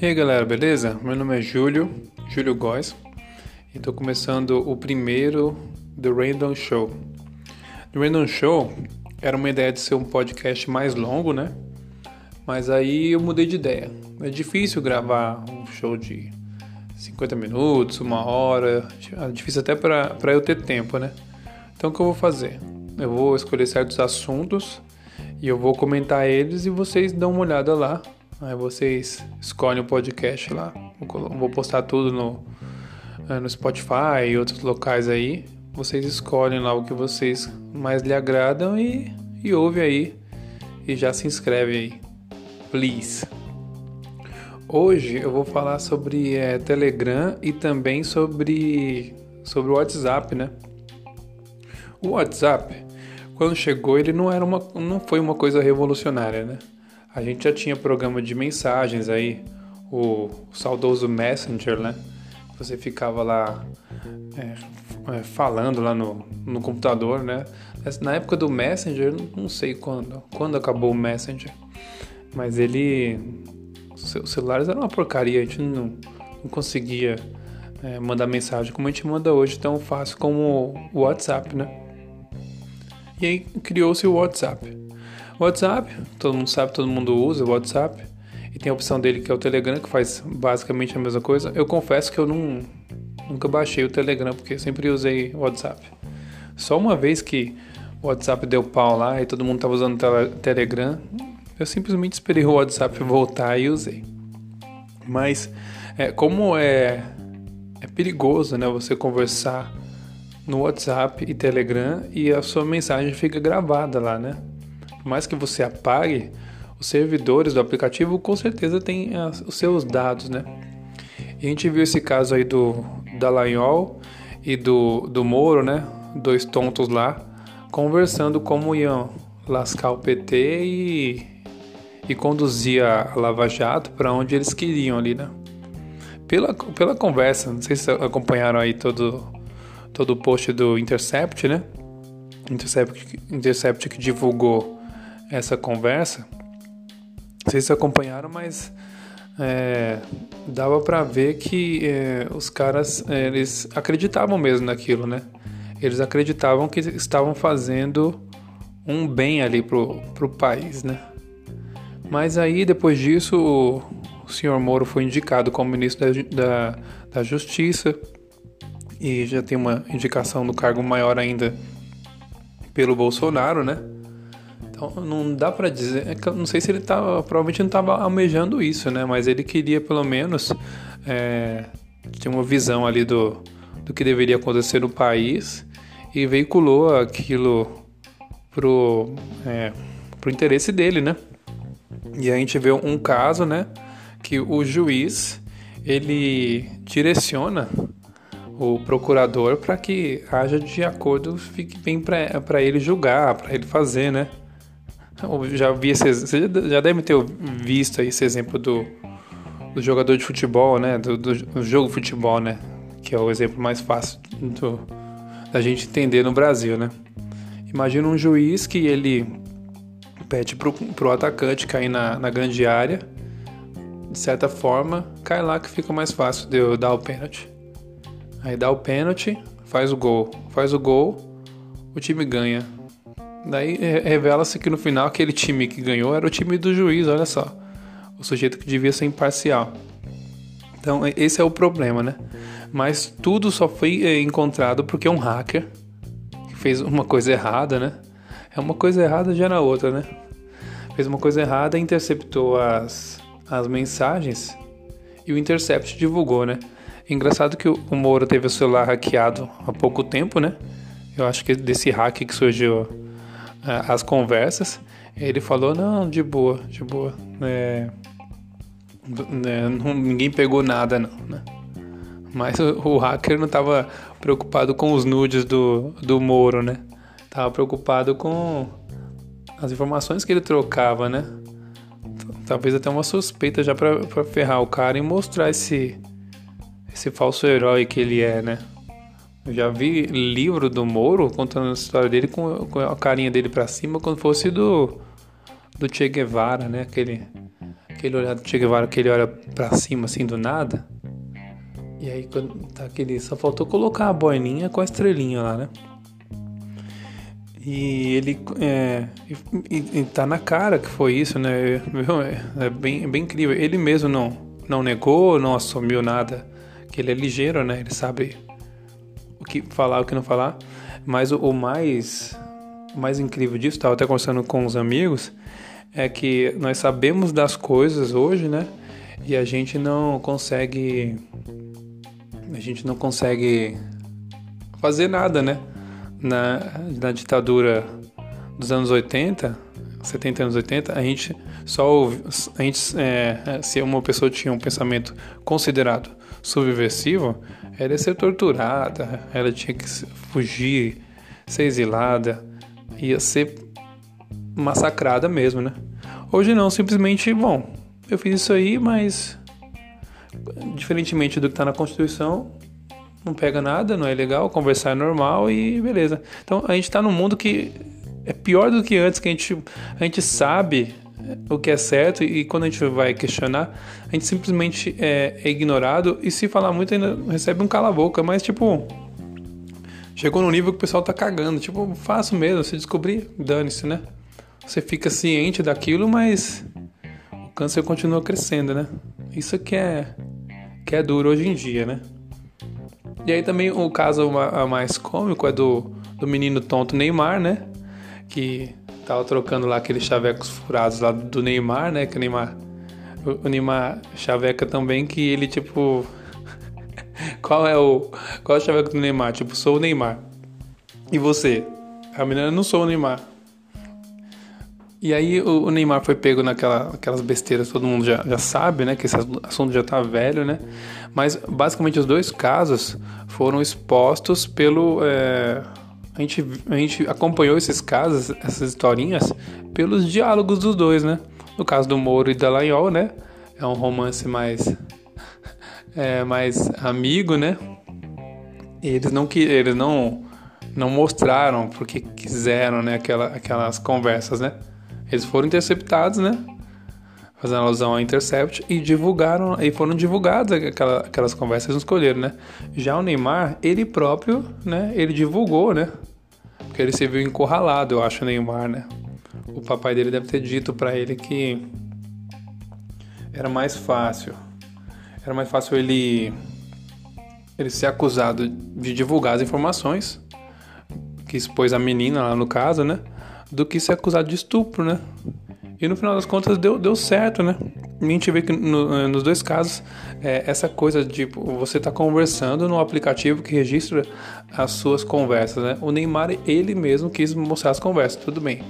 E aí galera, beleza? Meu nome é Júlio, Júlio Góes, e estou começando o primeiro The Random Show. The Random Show era uma ideia de ser um podcast mais longo, né? Mas aí eu mudei de ideia. É difícil gravar um show de 50 minutos, uma hora, é difícil até para eu ter tempo, né? Então o que eu vou fazer? Eu vou escolher certos assuntos e eu vou comentar eles e vocês dão uma olhada lá. Aí vocês escolhem o podcast lá. Vou postar tudo no, eh, no Spotify e outros locais aí. Vocês escolhem lá o que vocês mais lhe agradam e, e ouve aí. E já se inscreve aí. Please. Hoje eu vou falar sobre é, Telegram e também sobre, sobre o WhatsApp, né? O WhatsApp, quando chegou, ele não era uma, não foi uma coisa revolucionária, né? A gente já tinha programa de mensagens aí, o, saudoso Messenger, né? Você ficava lá é, é, falando lá no, no computador, né? Na época do Messenger, não sei quando, quando acabou o Messenger, mas ele, os celulares eram uma porcaria, a gente não, não conseguia é, mandar mensagem como a gente manda hoje tão fácil como o WhatsApp, né? E aí criou-se o WhatsApp. WhatsApp, todo mundo sabe, todo mundo usa o WhatsApp. E tem a opção dele que é o Telegram, que faz basicamente a mesma coisa. Eu confesso que eu não, nunca baixei o Telegram, porque sempre usei o WhatsApp. Só uma vez que o WhatsApp deu pau lá e todo mundo estava usando o Telegram, eu simplesmente esperei o WhatsApp voltar e usei. Mas é, como é, é perigoso né, você conversar no WhatsApp e Telegram e a sua mensagem fica gravada lá, né? Por mais que você apague, os servidores do aplicativo com certeza têm os seus dados, né? E a gente viu esse caso aí do Dallagnol e do, do Moro, né? Dois tontos lá, conversando como iam lascar o PT e, e conduzir a Lava Jato para onde eles queriam ali, né? Pela, pela conversa, não sei se acompanharam aí todo, todo o post do Intercept, né? Intercept, Intercept que divulgou essa conversa. Se acompanharam, mas é, dava para ver que é, os caras é, eles acreditavam mesmo naquilo, né? Eles acreditavam que estavam fazendo um bem ali pro, pro país, né? Mas aí depois disso o, o senhor Moro foi indicado como ministro da, da, da Justiça e já tem uma indicação do cargo maior ainda pelo Bolsonaro, né? Então não dá para dizer, é não sei se ele tava, provavelmente não estava almejando isso, né? Mas ele queria pelo menos é, ter uma visão ali do, do que deveria acontecer no país e veiculou aquilo pro, é, pro interesse dele, né? E a gente vê um caso, né? Que o juiz ele direciona o procurador para que haja de acordo, fique bem para ele julgar, para ele fazer, né? Eu já vi esse, você já deve ter visto esse exemplo do, do jogador de futebol, né? Do, do, jogo de futebol, né? Que é o exemplo mais fácil do, da gente entender no Brasil, né? Imagina um juiz que ele pede pro, pro atacante cair na, na grande área, de certa forma, cai lá que fica mais fácil de eu dar o pênalti. Aí dá o pênalti, faz o gol. Faz o gol, o time ganha. Daí revela-se que no final aquele time que ganhou era o time do juiz, olha só. O sujeito que devia ser imparcial. Então esse é o problema, né? Mas tudo só foi é, encontrado porque um hacker fez uma coisa errada, né? É uma coisa errada já na outra, né? Fez uma coisa errada, interceptou as, as mensagens e o Intercept divulgou, né? Engraçado que o Moro teve o celular hackeado há pouco tempo, né? Eu acho que desse hack que surgiu as conversas, ele falou, não, de boa, de boa. É, é, não, ninguém pegou nada não, né? Mas o, o hacker não estava preocupado com os nudes do, do Moro, né? Tava preocupado com as informações que ele trocava, né? Talvez até uma suspeita já para ferrar o cara e mostrar esse esse falso herói que ele é, né? Eu já vi livro do Moro contando a história dele com, com a carinha dele para cima, como fosse do, do Che Guevara, né? Aquele, aquele olhar do Che Guevara que ele olha pra cima assim do nada. E aí quando tá aquele. Só faltou colocar a boininha com a estrelinha lá, né? E ele é, e, e tá na cara que foi isso, né? É, é bem, é bem incrível. Ele mesmo não, não negou, não assumiu nada. Que ele é ligeiro, né? Ele sabe o que falar, o que não falar. Mas o, o mais, o mais incrível disso, estava até conversando com os amigos, é que nós sabemos das coisas hoje, né? E a gente não consegue. A gente não consegue fazer nada, né? Na, na ditadura dos anos 80, 70 anos 80, a gente só ouve, a gente, é, se uma pessoa tinha um pensamento considerado subversivo, ela ia ser torturada, ela tinha que fugir, ser exilada, ia ser massacrada mesmo, né? Hoje não, simplesmente, bom, eu fiz isso aí, mas diferentemente do que está na Constituição, não pega nada, não é legal, conversar é normal e beleza. Então a gente está num mundo que é pior do que antes, que a gente, a gente sabe o que é certo e quando a gente vai questionar, a gente simplesmente é, é ignorado e se falar muito ainda recebe um cala-boca, mas tipo, chegou no nível que o pessoal tá cagando, tipo, faço mesmo, se descobrir, dane-se, né? Você fica ciente daquilo, mas o câncer continua crescendo, né? Isso que é, que é duro hoje em dia, né? E aí também o caso mais cômico é do, do menino tonto Neymar, né? Que tava trocando lá aqueles chavecos furados lá do Neymar, né? Que o Neymar, o Neymar chaveca também que ele tipo qual é o qual é o chaveco do Neymar? Tipo, sou o Neymar. E você? A menina não sou o Neymar. E aí o, Neymar foi pego naquela, aquelas besteiras, todo mundo já, já sabe, né? Que esse assunto já tá velho, né? Mas basicamente os dois casos foram expostos pelo. É, a, gente, a gente acompanhou esses casos, essas historinhas, pelos diálogos dos dois, né? No caso do Moro e da Lanhol, né? É um romance mais. É, mais amigo, né? Eles não que eles não não mostraram porque quiseram, né, aquela, aquelas conversas, né? Eles foram interceptados, né? Fazendo alusão ao Intercept e divulgaram, e foram divulgadas aquela, aquelas conversas não escolheram, né? Já o Neymar, ele próprio, né? Ele divulgou, né? Porque ele se viu encurralado, eu acho, o Neymar, né? O papai dele deve ter dito para ele que era mais fácil. Era mais fácil ele ele ser acusado de divulgar as informações que expôs a menina lá no caso, né? do que ser acusado de estupro, né? E no final das contas deu, deu certo, né? a gente vê que no, eh, nos dois casos, é, essa coisa de você estar tá conversando no aplicativo que registra as suas conversas, né? O Neymar, ele mesmo quis mostrar as conversas, tudo bem.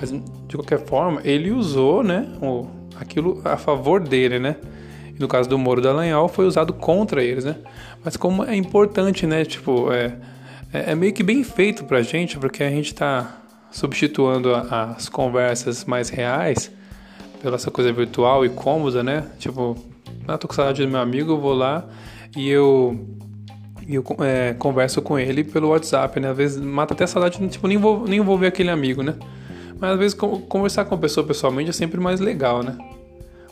Mas, de qualquer forma, ele usou, né? O, aquilo a favor dele, né? E no caso do Moro da Lanhol, foi usado contra eles, né? Mas como é importante, né? Tipo, é, é, é meio que bem feito pra gente, porque a gente tá substituindo as conversas mais reais pela essa coisa virtual e cômoda, né? Tipo, ah, tô com saudade do meu amigo, eu vou lá e eu, eu é, converso com ele pelo WhatsApp, né? Às vezes mata até a saudade, tipo, nem vou, nem vou ver aquele amigo, né? Mas às vezes conversar com a pessoa pessoalmente é sempre mais legal, né?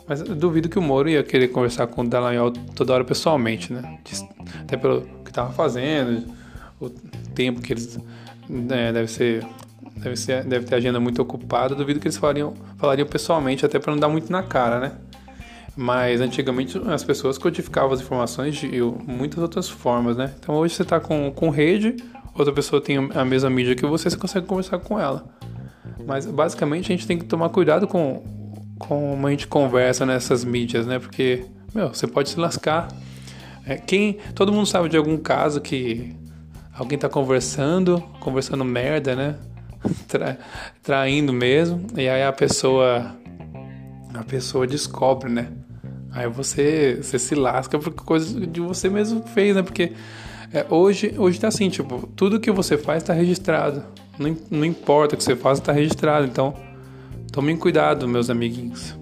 Mas duvido que o Moro ia querer conversar com o Dallagnol toda hora pessoalmente, né? Até pelo que tava fazendo, o tempo que eles... Né, deve ser deve, ser, deve ter agenda muito ocupada, duvido que eles falariam, falariam pessoalmente, até para não dar muito na cara, né? Mas antigamente as pessoas codificavam as informações de muitas outras formas, né? Então hoje você está com, com rede, outra pessoa tem a mesma mídia que você, você consegue conversar com ela. Mas basicamente a gente tem que tomar cuidado com como a gente conversa nessas mídias, né? Porque, meu, você pode se lascar. É, quem, todo mundo sabe de algum caso que alguém está conversando, conversando merda, né? tra, traindo mesmo, e aí a pessoa a pessoa descobre, né? Aí você, você se lasca por coisa de você mesmo fez, né? Porque é, hoje, hoje tá assim, tipo, tudo que você faz tá registrado. Não, não importa o que você faz, tá registrado. Então, tomem cuidado, meus amiguinhos.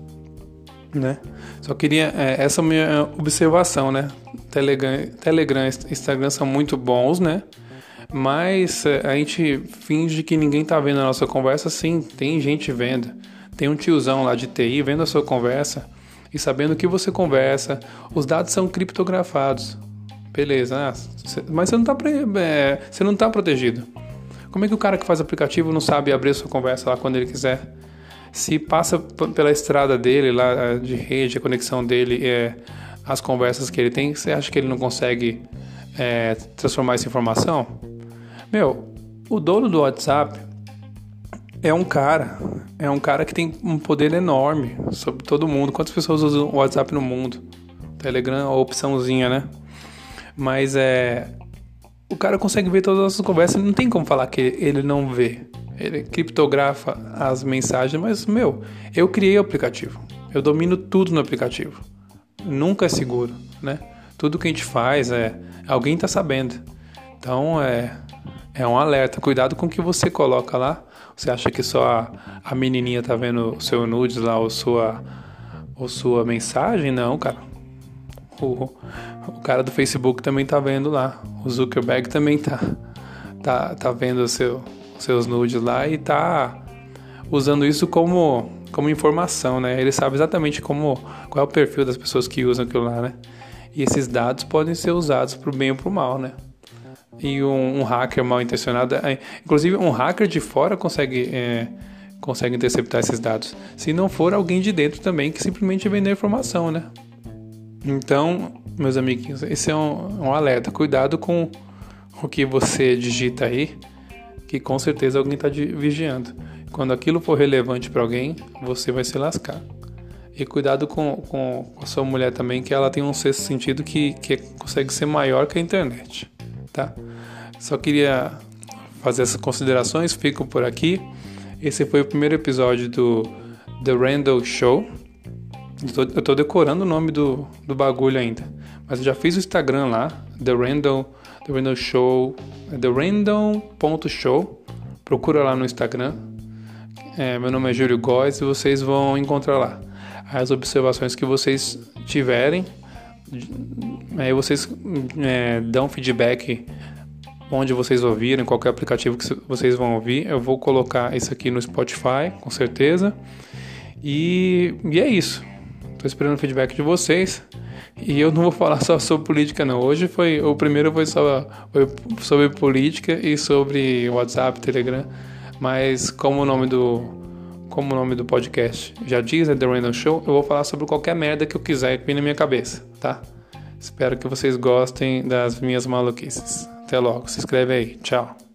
Né? Só queria. É, essa é a minha observação, né? Telegram, Telegram Instagram são muito bons, né? Mas é, a gente finge que ninguém tá vendo a nossa conversa, sim, tem gente vendo. tem um tiozão lá de TI vendo a sua conversa e sabendo o que você conversa. Os dados são criptografados. Beleza, ah, mas você não está é, não tá protegido. Como é que o cara que faz aplicativo não sabe abrir a sua conversa lá quando ele quiser? Se passa pela estrada dele lá é, de rede, a conexão dele, é, as conversas que ele tem, você acha que ele não consegue é, transformar essa informação? Meu, o dono do WhatsApp é um cara, é um cara que tem um poder enorme sobre todo mundo. Quantas pessoas usam o WhatsApp no mundo? Telegram, a opçãozinha, né? Mas é. O cara consegue ver todas as nossas conversas, não tem como falar que ele não vê. Ele criptografa as mensagens, mas, meu, eu criei o aplicativo. Eu domino tudo no aplicativo. Nunca é seguro, né? Tudo que a gente faz é. Alguém tá sabendo. Então é. É um alerta. Cuidado com o que você coloca lá você acha que só a, a menininha tá vendo o seu nudes lá ou sua, ou sua mensagem? Não, cara. O, o cara do Facebook também tá vendo lá. O Zuckerberg também tá, tá, tá vendo o seu, seus nudes lá e tá usando isso como, como informação, né? Ele sabe exatamente como, qual é o perfil das pessoas que usam aquilo lá, né? E esses dados podem ser usados para o bem ou para o mal, né? E um, um hacker mal intencionado. É, inclusive, um hacker de fora consegue, é, consegue interceptar esses dados. Se não for alguém de dentro também que simplesmente vender informação, né? Então, meus amiguinhos, esse é um, um alerta. Cuidado com o que você digita aí, que com certeza alguém está vigiando. Quando aquilo for relevante para alguém, você vai se lascar. E cuidado com, com, a sua mulher também, que ela tem um sexto sentido que, que consegue ser maior que a internet tá? Só queria fazer essas considerações, fico por aqui. Esse foi o primeiro episódio do The Randall Show. Eu tô, decorando o nome do, do bagulho ainda. Mas eu já fiz o Instagram lá, The Randall, The Randall Show, The Randall.show. Procura lá no Instagram. É, meu nome é Júlio Góes e vocês vão encontrar lá as observações que vocês tiverem Aí vocês é, dão feedback onde vocês ouviram, qualquer aplicativo que vocês vão ouvir. Eu vou colocar isso aqui no Spotify, com certeza. E, e é isso. Estou esperando o feedback de vocês. E eu não vou falar só sobre política, não. Hoje foi. O primeiro foi, só, foi sobre política e sobre WhatsApp, Telegram. Mas como o nome do, como o nome do podcast já diz, é The Random Show, eu vou falar sobre qualquer merda que eu quiser que vem na minha cabeça, tá? Espero que vocês gostem das minhas maluquices. Até logo, se inscreve aí. Tchau.